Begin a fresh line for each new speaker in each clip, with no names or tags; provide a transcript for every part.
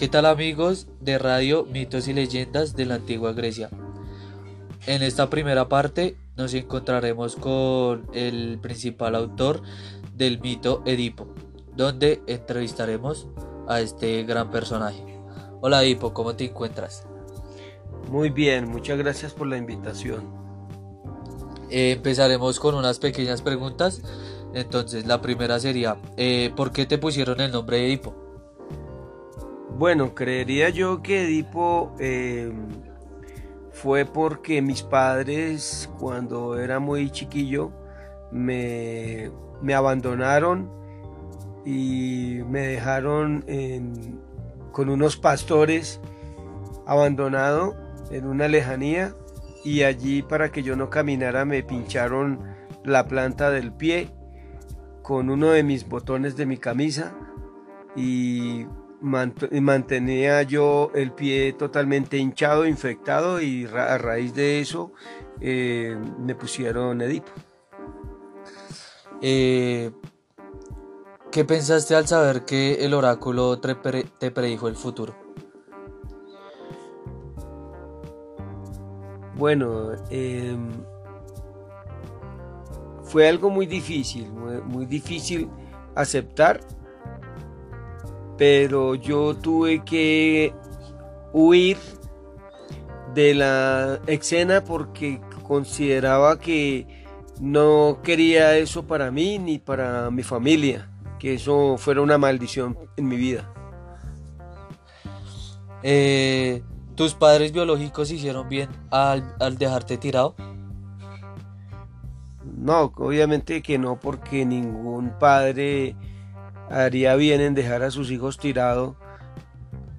¿Qué tal amigos de Radio Mitos y Leyendas de la Antigua Grecia? En esta primera parte nos encontraremos con el principal autor del mito Edipo, donde entrevistaremos a este gran personaje. Hola Edipo, ¿cómo te encuentras?
Muy bien, muchas gracias por la invitación.
Eh, empezaremos con unas pequeñas preguntas. Entonces, la primera sería, eh, ¿por qué te pusieron el nombre de Edipo?
Bueno, creería yo que Edipo eh, fue porque mis padres, cuando era muy chiquillo, me, me abandonaron y me dejaron con unos pastores abandonado en una lejanía y allí para que yo no caminara me pincharon la planta del pie con uno de mis botones de mi camisa y mantenía yo el pie totalmente hinchado, infectado y a raíz de eso eh, me pusieron Edipo.
Eh, ¿Qué pensaste al saber que el oráculo te predijo el futuro?
Bueno, em, fue algo muy difícil, muy, difícil aceptar, pero yo tuve que huir de la escena porque consideraba que no quería eso para mí ni para mi familia, que eso fuera una maldición en mi vida.
Eh, ¿Tus padres biológicos hicieron bien al, dejarte tirado?
No, obviamente que no, porque ningún padre haría bien en dejar a sus hijos tirados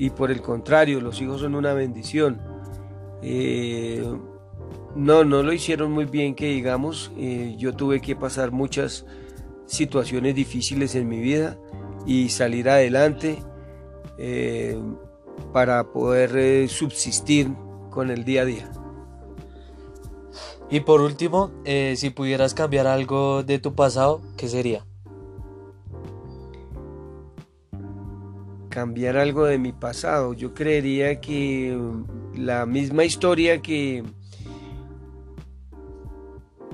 y por el contrario, los hijos son una bendición. Eh, no, no lo hicieron muy bien que digamos, eh, yo tuve que pasar muchas situaciones difíciles en mi vida y salir adelante. Eh, para poder subsistir con el día a día.
Y por último, si pudieras cambiar algo de tu pasado, ¿qué sería?
Cambiar algo de mi pasado. Yo creería que la misma historia que,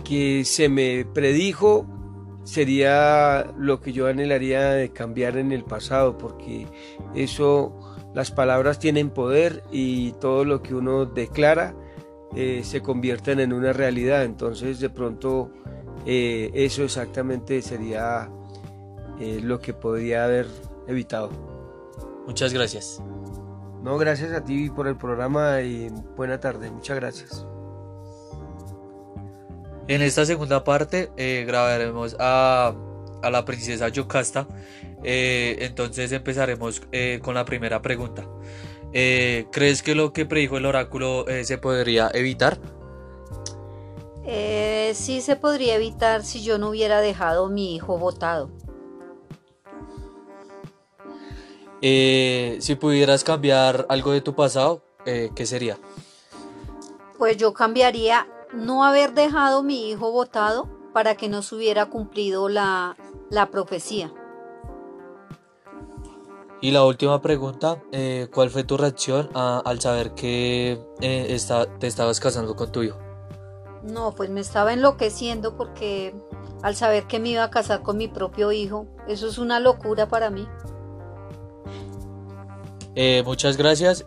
que se me predijo sería lo que yo anhelaría de cambiar en el pasado, porque eso las palabras tienen poder y todo lo que uno declara eh, se convierten en una realidad. Entonces de pronto eh, eso exactamente sería eh, lo que podría haber evitado.
Muchas gracias.
No, gracias a ti por el programa y buena tarde. Muchas gracias.
En esta segunda parte grabaremos a, a la princesa Yocasta eh, entonces empezaremos eh, con la primera pregunta. Eh, ¿Crees que lo que predijo el oráculo se podría evitar?
sí se podría evitar si yo no hubiera dejado a mi hijo votado.
Si pudieras cambiar algo de tu pasado, ¿qué sería?
Pues yo cambiaría no haber dejado a mi hijo votado para que no se hubiera cumplido la, la profecía.
Y la última pregunta, eh, ¿cuál fue tu reacción al saber que eh, te estabas casando con tu hijo?
No, pues me estaba enloqueciendo porque al saber que me iba a casar con mi propio hijo, eso es una locura para mí.
Eh, muchas gracias.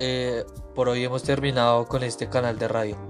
por hoy hemos terminado con este canal de radio.